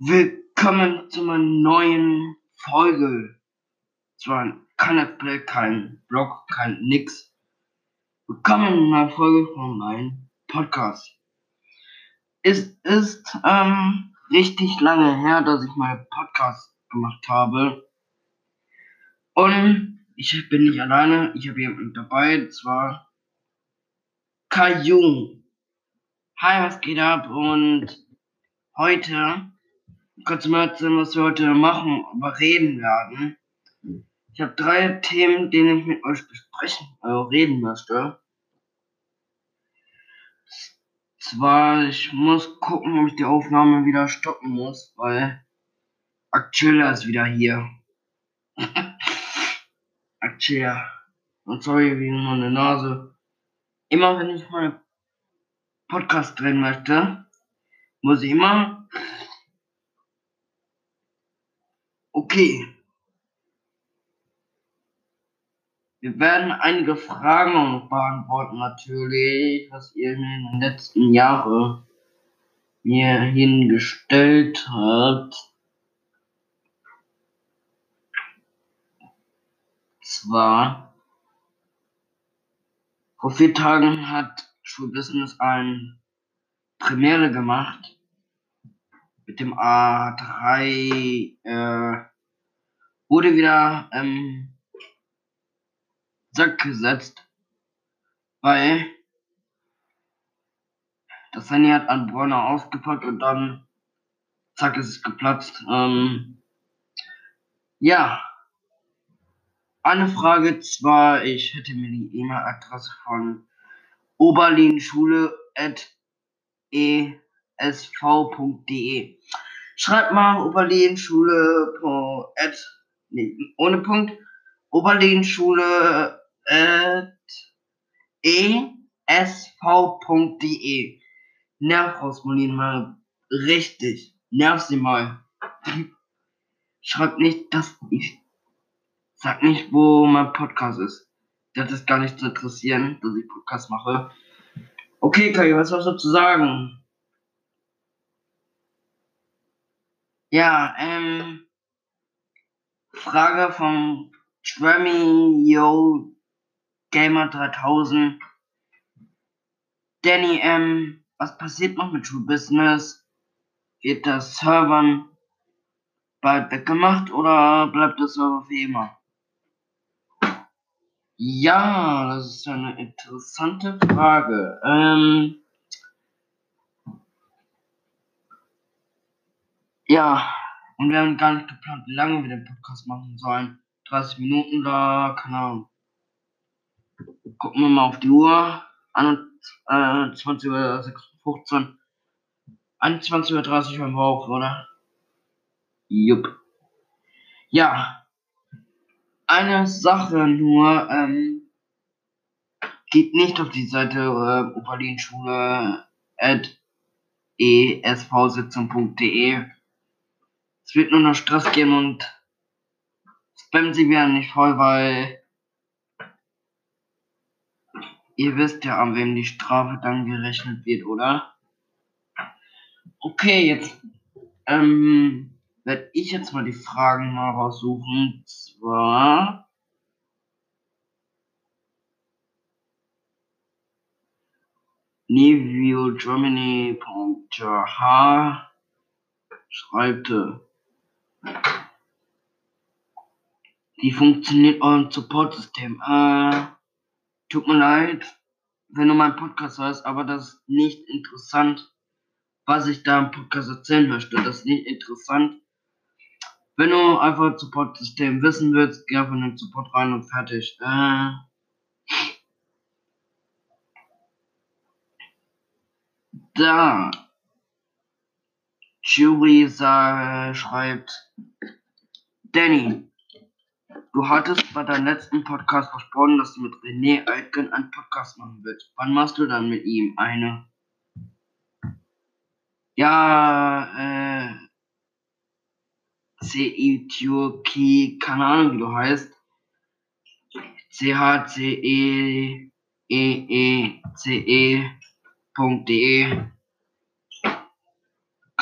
Willkommen zu einer neuen Folge. Zwar kein Play, kein Blog, kein nix. Willkommen in einer Folge von meinem Podcast. Es ist ähm, richtig lange her, dass ich meinen Podcast gemacht habe. Und ich bin nicht alleine, ich habe jemanden dabei, zwar Kai Jung. Hi, was geht ab? Und heute du mal erzählen, was wir heute machen, aber reden werden. Ich habe drei Themen, denen ich mit euch besprechen, äh, reden möchte. Zwar, ich muss gucken, ob ich die Aufnahme wieder stoppen muss, weil Aktueller ist wieder hier. Aktueller. Und sorry wegen meiner Nase. Immer wenn ich meinen Podcast drehen möchte, muss ich immer Okay. Wir werden einige Fragen beantworten natürlich, was ihr in den letzten Jahren mir hingestellt habt. Zwar, vor vier Tagen hat Schulbusiness ein Premiere gemacht mit dem A3 äh, wurde wieder ähm, Sack gesetzt, weil das Handy hat an Bräuner ausgepackt und dann zack ist es geplatzt. Ähm, ja. Eine Frage zwar, ich hätte mir die E-Mail-Adresse von oberlinschule.e sv.de. Schreibt mal Oberlehenschule at, nee, ohne Punkt, Oberlehenschule at esv.de. Nerv Rosmolin mal richtig. Nerv sie mal. Schreibt nicht, dass ich. Sag nicht, wo mein Podcast ist. Das ist gar nicht zu interessieren, dass ich Podcast mache. Okay, Kai, was hast du zu sagen? Ja, ähm, Frage von Yo Gamer 3000. Danny, ähm, was passiert noch mit True Business? Wird das Servern bald weggemacht oder bleibt das Server für immer? Ja, das ist eine interessante Frage. Ähm, Ja, und wir haben gar nicht geplant, wie lange wir den Podcast machen sollen. 30 Minuten da, keine Ahnung. Gucken wir mal auf die Uhr. 21 Uhr 15. 21 Uhr 30 Uhr auf, oder? Jupp. Ja. Eine Sache nur, ähm, geht nicht auf die Seite äh, Opalinschule at esvsitzung.de es wird nur noch Stress geben und spammen sie werden nicht voll, weil ihr wisst ja, an wem die Strafe dann gerechnet wird, oder? Okay, jetzt ähm, werde ich jetzt mal die Fragen mal raussuchen. Zwar NeviewGermany.ch schreibte wie funktioniert euer Support-System? Äh, tut mir leid, wenn du meinen Podcast hörst, aber das ist nicht interessant, was ich da im Podcast erzählen möchte. Das ist nicht interessant. Wenn du einfach Support-System wissen willst, geh einfach in den Support rein und fertig. Äh, da. Jury schreibt, Danny, du hattest bei deinem letzten Podcast versprochen, dass du mit René Altgen einen Podcast machen willst. Wann machst du dann mit ihm eine? Ja, äh, C-I, Türki, keine Ahnung, wie du heißt. C-H-C-E-E-E-C-E.de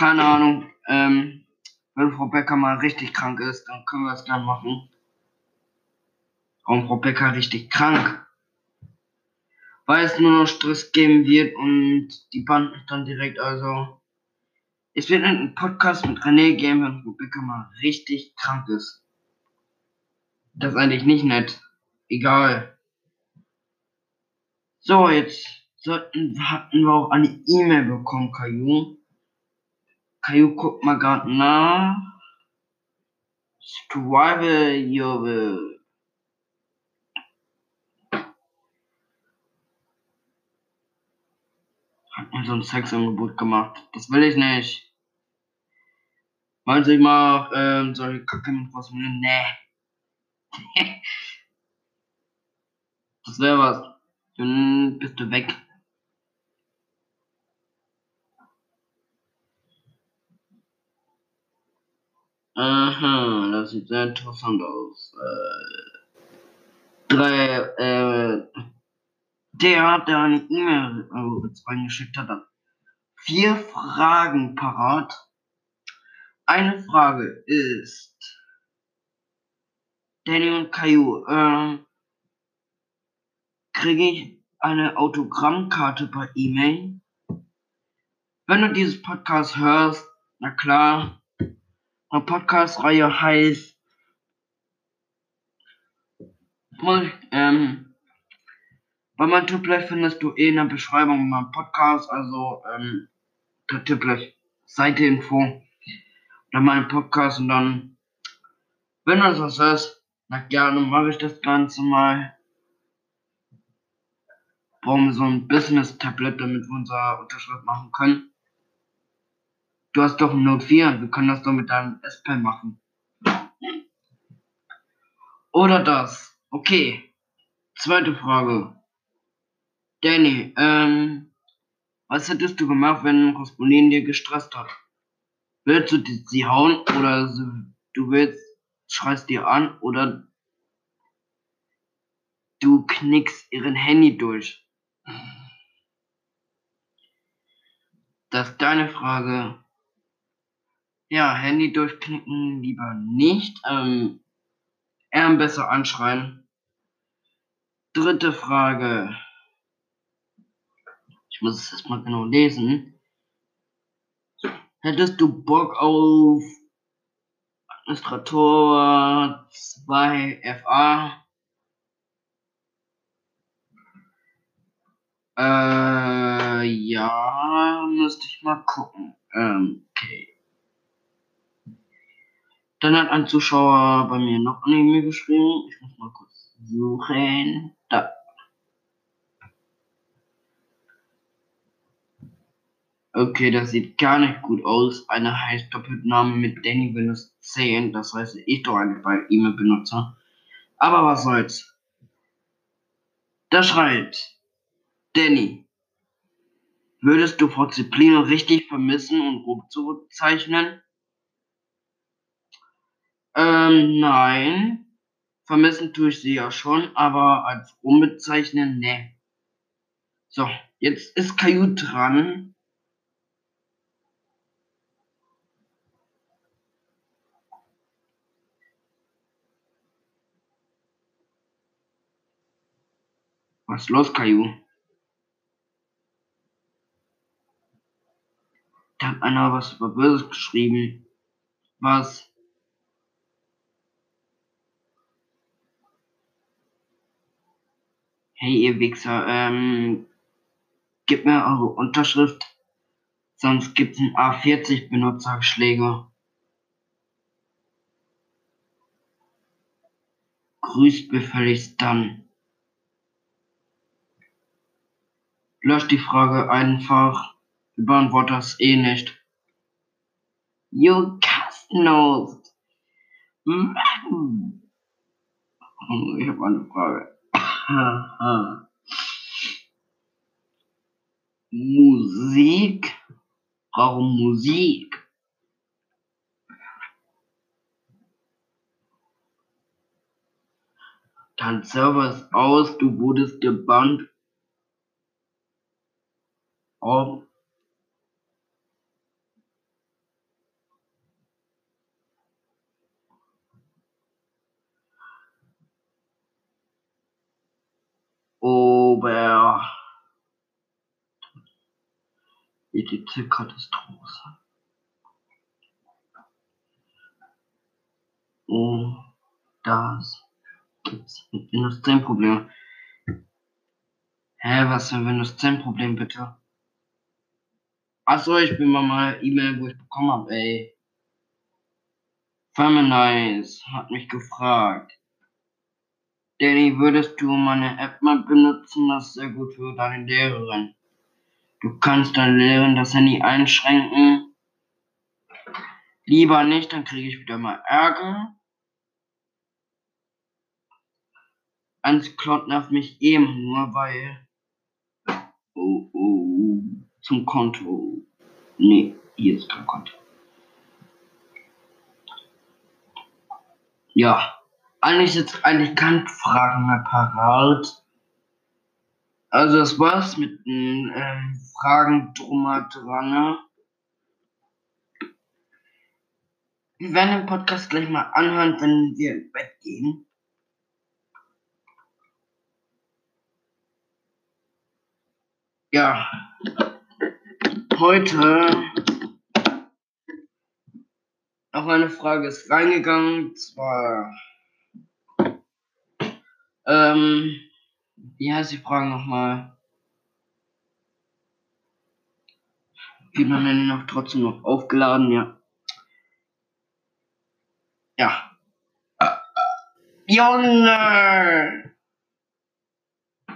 keine Ahnung. ähm, wenn Frau Becker mal richtig krank ist, dann können wir es gerne machen. Warum Frau Becker richtig krank? Weil es nur noch Stress geben wird und die Band dann direkt, also. Es wird einen Podcast mit René geben, wenn Frau Becker mal richtig krank ist. Das ist eigentlich nicht nett. Egal. So, jetzt sollten, hatten wir auch eine E-Mail bekommen, Caillou. Caillou guckt mal gerade nach. Strive your Hat mir so ein Sexangebot gemacht. Das will ich nicht. Meinst du, ich mach ähm, solche Kacke mit was? Nee. das wäre was. Dann bist du weg. Aha, das sieht sehr interessant aus. Äh, drei, äh, der, der eine E-Mail äh, reingeschickt hat, hat vier Fragen parat. Eine Frage ist, Danny und Caillou, ähm, kriege ich eine Autogrammkarte per E-Mail? Wenn du dieses Podcast hörst, na klar, eine Podcast-Reihe heißt, ähm, bei meinem Tippler findest du eh in der Beschreibung meinen Podcast, also ähm, der Tippler Seite-Info oder meinen Podcast und dann, wenn du das hörst, na gerne mache ich das Ganze mal. Brauchen wir so ein Business-Tablet, damit wir unsere Unterschrift machen können. Du hast doch ein Note 4, wir können das doch mit deinem S-Pen machen. Oder das. Okay. Zweite Frage. Danny, ähm, was hättest du gemacht, wenn Rospolin dir gestresst hat? Willst du sie hauen oder du willst, schreist dir an oder du knickst ihren Handy durch? Das ist deine Frage. Ja, Handy durchknicken lieber nicht. Ähm, eher besser anschreien. Dritte Frage. Ich muss es erstmal genau lesen. Hättest du Bock auf Administrator 2 FA? Äh, ja, müsste ich mal gucken. Ähm, okay. Dann hat ein Zuschauer bei mir noch eine E-Mail geschrieben. Ich muss mal kurz suchen. Da. Okay, das sieht gar nicht gut aus. Eine heißt Doppelname mit Danny Windows 10. Das heißt, ich doch eigentlich bei E-Mail benutzer. Aber was soll's. Da schreibt Danny. Würdest du Frau Ziplino richtig vermissen und grob zurückzeichnen? Ähm, nein. Vermissen tue ich sie ja schon, aber als umbezeichnen, ne. So, jetzt ist Caillou dran. Was ist los, Caillou? Da hat einer was über Böses geschrieben. Was? Hey, ihr Wichser, ähm, gebt mir eure Unterschrift, sonst gibt's ein A40 Benutzerschläge. Grüßt gefälligst dann. Löscht die Frage einfach. Wir beantworten das eh nicht. You Kastenhost. Mann. Ich habe eine Frage. Musik. Warum Musik? Dein Server ist aus, du wurdest gebannt. Auf Ober ETC-Katastrophe. Oh, das gibt's mit Windows 10 Probleme. Hä, was für ein Windows 10 Problem bitte? Achso, ich bin mal mal E-Mail, wo ich bekommen habe, ey. Feminize hat mich gefragt. Danny, würdest du meine App mal benutzen? Das ist sehr gut für deine Lehrerin. Du kannst deine Lehrerin das Handy einschränken. Lieber nicht, dann kriege ich wieder mal Ärger. Eins Cloud nervt mich eben nur, weil. Oh, oh, zum Konto. Nee, hier ist kein Konto. Ja, eigentlich jetzt eigentlich keine Fragen mehr parat. Also das war's mit den ähm, Fragen drum dran. Ne? Wir werden den Podcast gleich mal anhören, wenn wir ins Bett gehen. Ja, heute noch eine Frage ist reingegangen, zwar ähm, wie heißt die Frage nochmal? Geht man denn noch trotzdem noch aufgeladen, ja. Ja. Junge!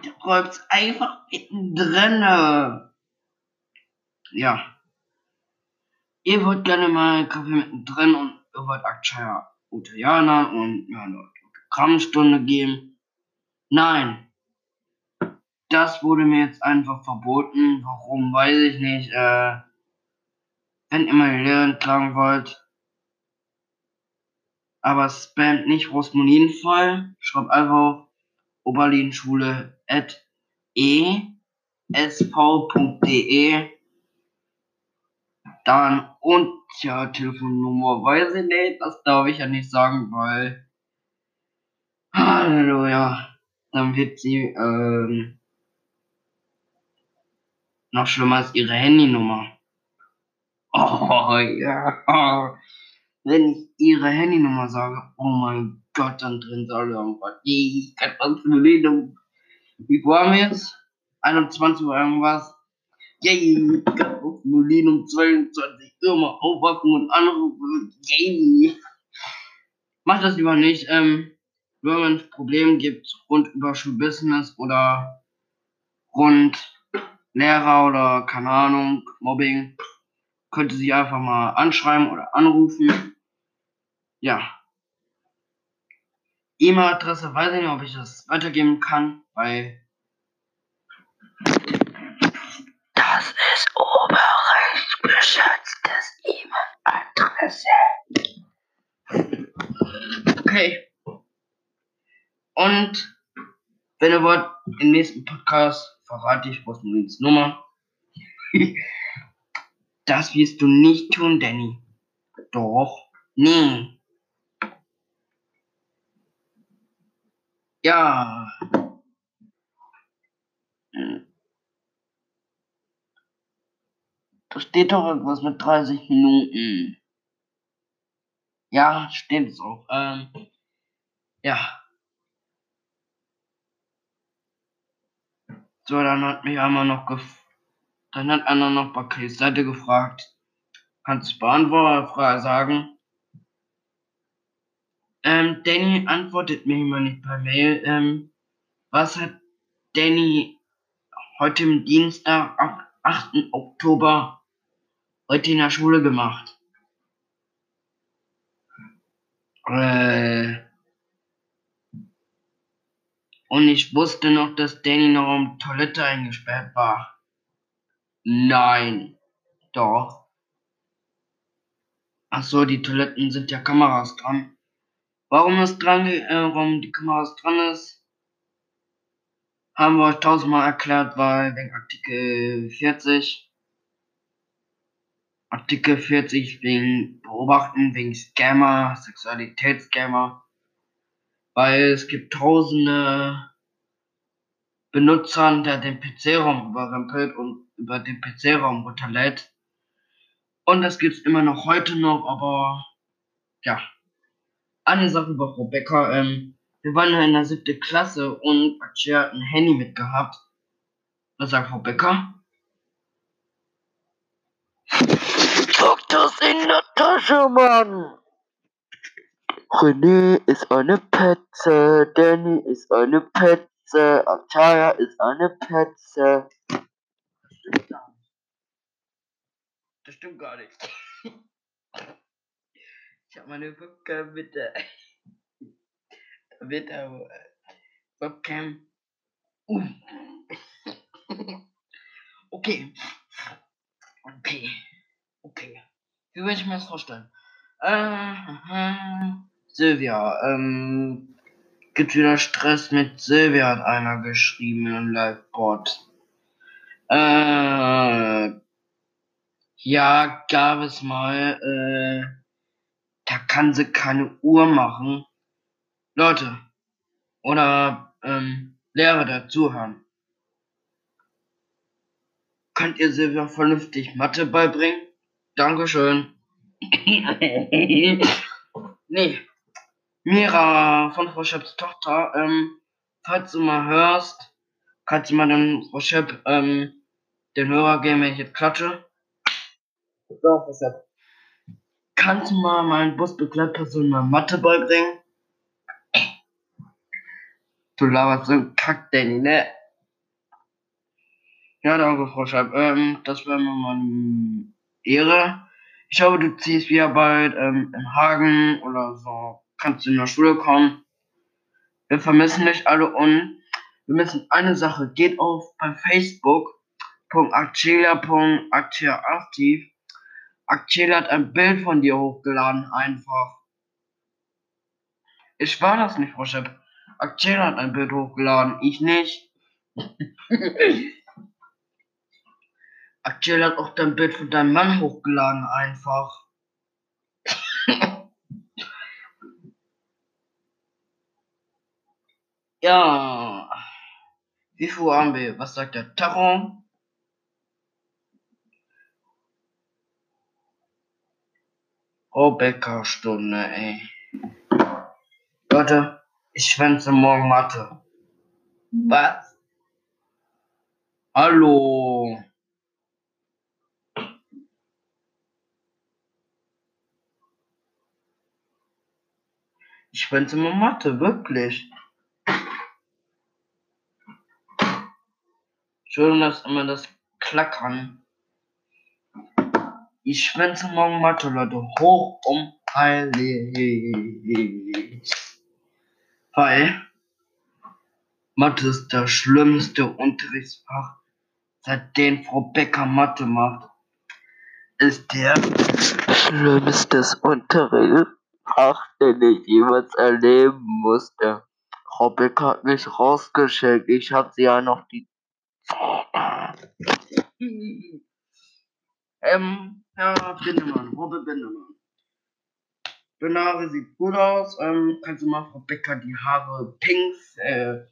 Du räumst einfach mittendrin. Ja. Ihr wollt gerne mal Kaffee mittendrin und ihr wollt Akshaya Utayana und ja, eine Autogrammstunde geben. Nein. Das wurde mir jetzt einfach verboten. Warum, weiß ich nicht. Äh, wenn ihr meine Lehrerin klagen wollt, aber spamt nicht Rosmolin voll. Schreibt einfach oberlinschule at esv.de dann und ja, Telefonnummer weiß ich nicht, das darf ich ja nicht sagen, weil Halleluja dann wird sie ähm, noch schlimmer als ihre Handynummer. Oh ja. Wenn ich ihre Handynummer sage, oh mein Gott, dann drin soll irgendwas. Ich kann was Verlehnung. Wie waren wir jetzt? 21 Uhr irgendwas. Yay, kann auf Berlin um 22 Uhr mal aufwachen und anrufen. Yay. Mach das lieber nicht. Ähm, wenn es Probleme gibt rund über Schulbusiness oder rund Lehrer oder keine Ahnung, Mobbing, könnte sie einfach mal anschreiben oder anrufen. Ja. E-Mail-Adresse weiß ich nicht, ob ich das weitergeben kann, weil das ist oberrecht geschätztes E-Mail-Adresse. Okay. Und wenn ihr wollt, im nächsten Podcast verrate ich Rosmolins Nummer. das wirst du nicht tun, Danny. Doch. Nee. Ja. Da steht doch irgendwas mit 30 Minuten. Ja, stimmt so. Ähm, ja. So, dann hat mich einmal noch gef dann hat einer noch bei Chris Seite gefragt, kannst du Beantworter sagen? Ähm, Danny antwortet mir immer nicht per Mail. Ähm, was hat Danny heute im Dienstag, 8. Oktober, heute in der Schule gemacht? Äh, und ich wusste noch, dass Danny noch um Toilette eingesperrt war. Nein. Doch. Ach so, die Toiletten sind ja Kameras dran. Warum ist dran, äh, warum die Kameras dran ist, haben wir euch tausendmal erklärt, weil wegen Artikel 40. Artikel 40 wegen Beobachten, wegen Scammer, Sexualitätsscammer weil es gibt tausende Benutzern, der den PC-Raum überrempelt und über den PC-Raum runterlädt. Und das gibt's immer noch heute noch, aber ja. Eine Sache über Becker, ähm, wir waren ja in der siebten Klasse und Akshi hat ein Handy mitgehabt. Was sagt Becker? Pack das in der Tasche, Mann! René ist eine Petze, Danny ist eine Petze, Akshaya ist eine Petze. Das stimmt gar nicht. Das stimmt gar nicht. Ich hab meine Webcam mit der. mit der Webcam. Uh. Okay. Okay. Okay. Wie würde ich mir das vorstellen? Äh, Silvia, ähm, gibt wieder Stress mit Silvia, hat einer geschrieben im Livebot. Äh, ja, gab es mal, äh, da kann sie keine Uhr machen. Leute, oder, ähm, Lehrer dazuhören. Könnt ihr Silvia vernünftig Mathe beibringen? Dankeschön. nee. Mira von Frau Schöps Tochter, ähm, falls du mal hörst, kannst du mal den Frau Schöp, ähm, den Hörer geben, wenn ich jetzt klatsche. So, Frau Schöp. Kannst du mal meinen Busbegleitperson mal Mathe beibringen? Du laberst so ein Kack, Danny, ne? Ja, danke, Frau Scheib. Ähm, das wäre mir mal eine Ehre. Ich hoffe, du ziehst wieder bald ähm, in Hagen oder so. Kannst du in der Schule kommen. Wir vermissen dich alle und wir müssen eine Sache. Geht auf bei Facebook. aktiv. Aktuell hat ein Bild von dir hochgeladen, einfach. Ich war das nicht, Frau Schepp. Aktuell hat ein Bild hochgeladen, ich nicht. Aktuell hat auch dein Bild von deinem Mann hochgeladen, einfach. Ja. Wie viel haben wir? Was sagt der Tacho? Rebecca-Stunde, ey. Leute, ich schwänze morgen Mathe. Was? Hallo? Ich schwänze mal Mathe, wirklich. Schön, dass immer das Klackern. Ich schwänze morgen Mathe, Leute. Hoch um heilig. Weil Mathe ist das schlimmste Unterrichtsfach, seitdem Frau Becker Mathe macht. Ist der Schlimmste Unterrichtsfach Ach, den ich jemals erleben musste. Frau Becker hat mich rausgeschickt. Ich hatte ja noch die ähm, Herr Bindemann, Robbe Bindemann. Deine Haare sieht gut aus. Ähm, kannst du mal Frau Becker die Haare pink, äh,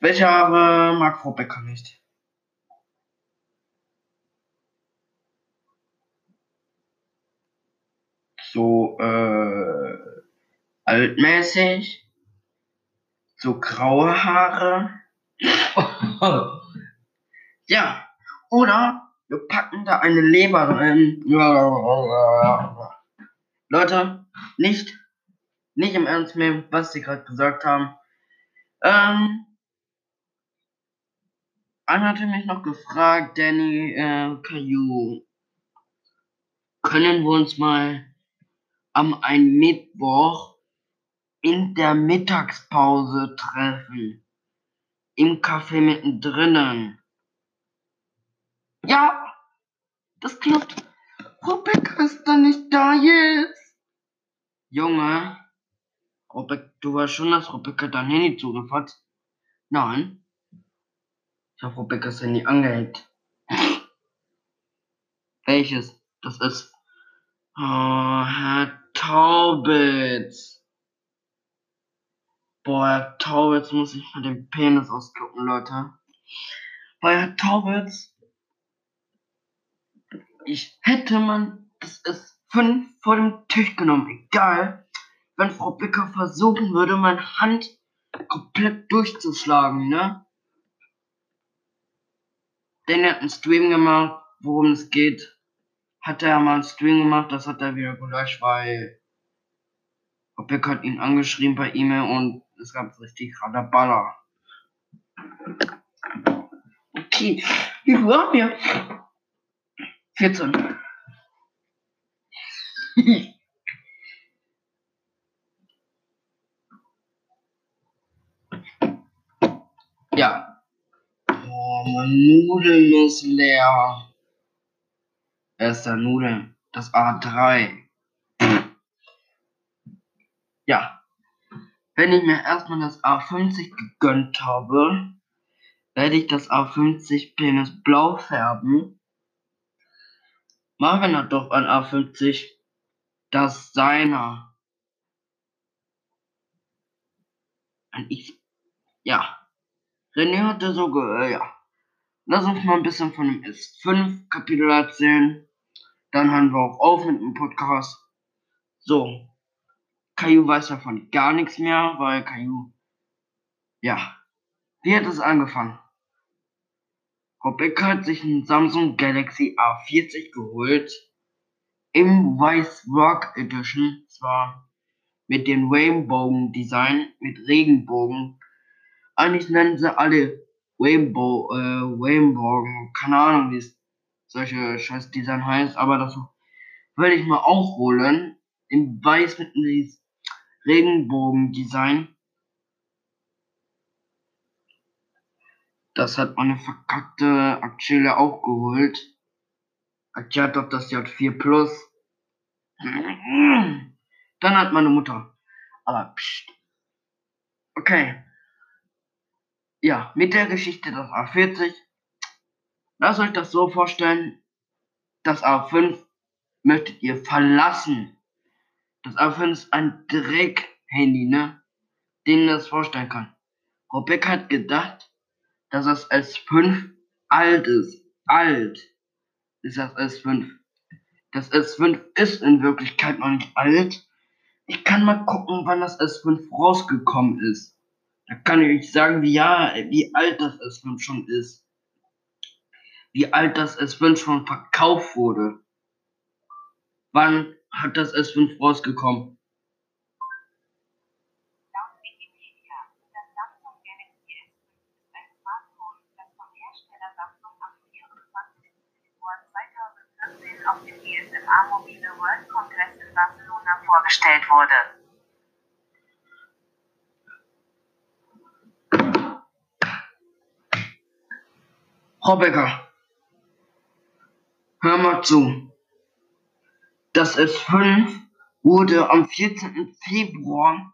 welche Haare mag Frau Becker nicht? So, äh, altmäßig. So graue Haare. ja, oder wir packen da eine Leber rein. Leute, nicht, nicht im Ernst mehr, was sie gerade gesagt haben. Ähm, Anna hatte mich noch gefragt, Danny, äh, Caillou, können wir uns mal am einen Mittwoch in der Mittagspause treffen? Im Café mittendrin. Ja, das klappt. Rebecca ist da nicht da jetzt. Junge, Rebecca, du weißt schon, dass Rebecca dein Handy zugefasst? Nein. Ich habe Rebecca's Handy angehängt. Welches? Das ist. Oh, Herr Taubitz. Boah, Herr Taubitz muss ich mal den Penis ausgucken, Leute. Bei Herr Taubitz, ich hätte man das S5 vor dem Tisch genommen, egal, wenn Frau Becker versuchen würde, meine Hand komplett durchzuschlagen, ne? Denn er hat einen Stream gemacht, worum es geht. Hat er mal einen Stream gemacht, das hat er wieder gelöscht, weil Becker hat ihn angeschrieben per E-Mail und es gab richtig Radaballer. Okay, wie viel haben wir? 14. ja. Oh, mein Nudeln ist leer. Erster Nudeln. Das A3. Ja. Wenn ich mir erstmal das A50 gegönnt habe, werde ich das A50 Penis blau färben. Marvin hat doch ein A50 das seiner. Und ich, ja. René hatte so, äh, ja. Lass uns mal ein bisschen von dem S5 Kapitel erzählen. Dann hören wir auch auf mit dem Podcast. So. Caillou weiß davon gar nichts mehr, weil Caillou, ja. Wie hat es angefangen? Becker hat sich einen Samsung Galaxy A40 geholt. Im Weiß Rock Edition. Zwar mit dem Rainbow Design, mit Regenbogen. Eigentlich nennen sie alle Rainbow, äh, Rainbow, keine Ahnung, wie es solche scheiß Design heißt, aber das würde ich mal auch holen. In Weiß mit diesem Regenbogen Design. Das hat meine verkackte Aktuelle auch geholt. Aktie hat doch das J4 Plus. Dann hat meine Mutter. Aber pst. Okay. Ja, mit der Geschichte das A40. Lasst euch das so vorstellen. Das A5 möchtet ihr verlassen. Das A5 ist ein Dreck-Handy, ne? Den das vorstellen kann. Robeck hat gedacht, dass das S5 alt ist. Alt ist das S5. Das S5 ist in Wirklichkeit noch nicht alt. Ich kann mal gucken, wann das S5 rausgekommen ist. Da kann ich euch sagen, wie, ja, wie alt das S5 schon ist. Wie alt das S5 schon verkauft wurde. Wann hat das S5 rausgekommen? GSMA Mobile World Congress in Barcelona vorgestellt wurde. Frau Becker, hör mal zu. Das S5 wurde am 14. Februar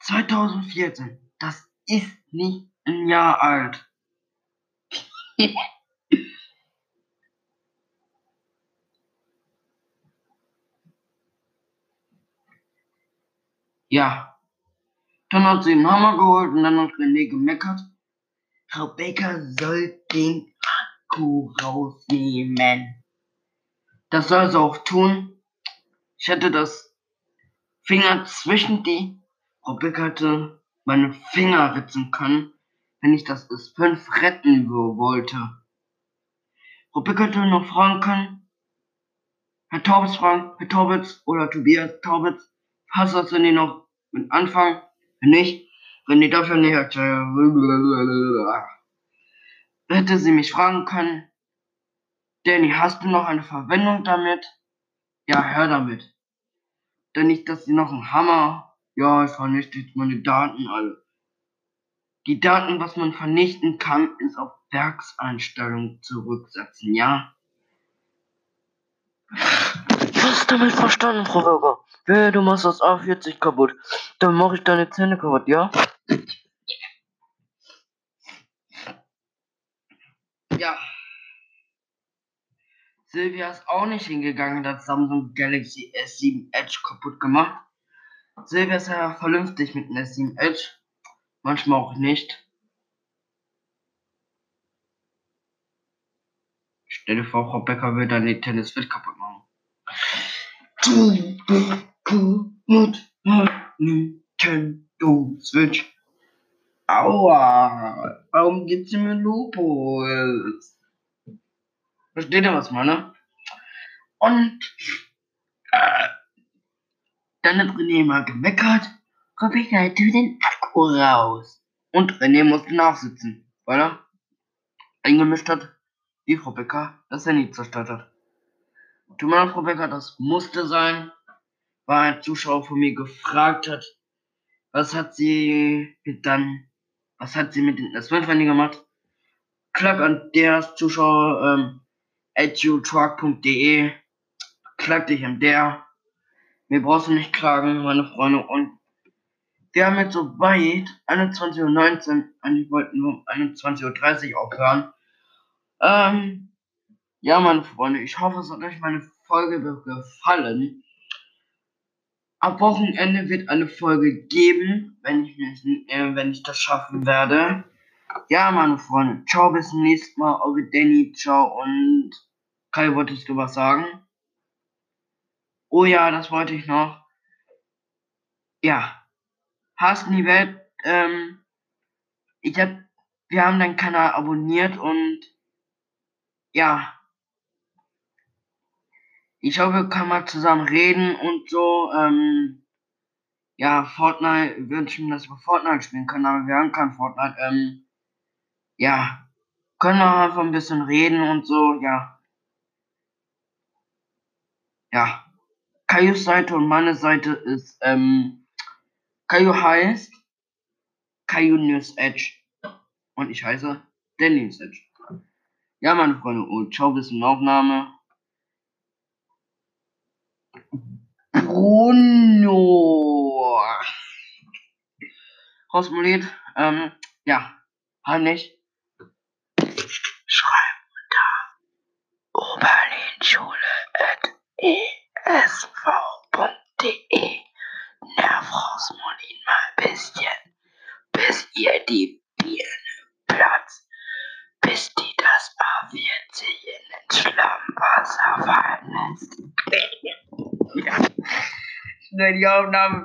2014. Das ist nicht ein Jahr alt. Ja. Dann hat sie den Hammer geholt und dann hat René gemeckert. Frau Becker soll den Akku rausnehmen. Das soll sie auch tun. Ich hätte das Finger zwischen die Frau Becker hätte meine Finger ritzen können, wenn ich das S5 retten wollte. Frau Becker hätte noch fragen können. Herr Taubitz fragen, Herr Taubitz oder Tobias Taubitz, Hast du denn noch mit Anfang? Wenn nicht, wenn die dafür nicht hätte sie mich fragen können, Danny, hast du noch eine Verwendung damit? Ja, hör damit. Denn nicht, dass sie noch einen Hammer, ja, ich vernichte meine Daten alle. Die Daten, was man vernichten kann, ist auf Werkseinstellungen zurücksetzen, ja? Was damit verstanden, Frau Bürger? Wehe, du machst das A40 kaputt. Dann mache ich deine Zähne kaputt, ja? Ja. Silvia ist auch nicht hingegangen und hat Samsung Galaxy S7 Edge kaputt gemacht. Silvia ist ja vernünftig mit dem S7 Edge. Manchmal auch nicht. Stell dir vor, Frau Becker will dann die Tennis-Fit kaputt machen. Mit Nintendo Switch. Aua, warum gibt's mir Lupus? Versteht ihr, was ich meine? Und äh, dann hat René mal gemeckert, Rebecca, tu den Akku raus. Und René musste nachsitzen, weil er eingemischt hat, wie Frau Becker das Handy zerstört hat. Tut mir Frau Becker, das musste sein, weil ein Zuschauer von mir gefragt hat, was hat sie mit dann, was hat sie mit den S5 gemacht? Klack an der Zuschauer, ähm, edutruck.de, klag dich an der. Mir brauchst du nicht klagen, meine Freunde. Und wir haben jetzt so weit 21.19 Uhr, eigentlich wollten wir um 21.30 Uhr aufhören. Ähm, ja, meine Freunde, ich hoffe, es hat euch meine Folge gefallen. Ab Wochenende wird eine Folge geben, wenn ich, mich, äh, wenn ich das schaffen werde. Ja, meine Freunde, ciao, bis zum nächsten Mal. Eure Danny, ciao und Kai, wolltest du was sagen? Oh ja, das wollte ich noch. Ja, hast die Welt, ähm, ich hab, wir haben deinen Kanal abonniert und ja, ich hoffe, wir können mal zusammen reden und so, ähm, ja, Fortnite, wünschen, dass wir Fortnite spielen können, aber wir haben kein Fortnite, ähm, ja, können wir einfach ein bisschen reden und so, ja. Ja. Kaius Seite und meine Seite ist, ähm, Kaio heißt Kaio News Edge und ich heiße Danny News Edge. Ja, meine Freunde, und ciao bis zum Aufnahme. Bruno. Rausmoliert, ähm, ja, heimlich. Schreib unter oberlinschule.esv.de. Nerv raus, Molin, mal ein bisschen. Bis ihr die Birne platzt. Bis die das A40 in den Schlammwasser fallen lässt. Schnell die Aufnahme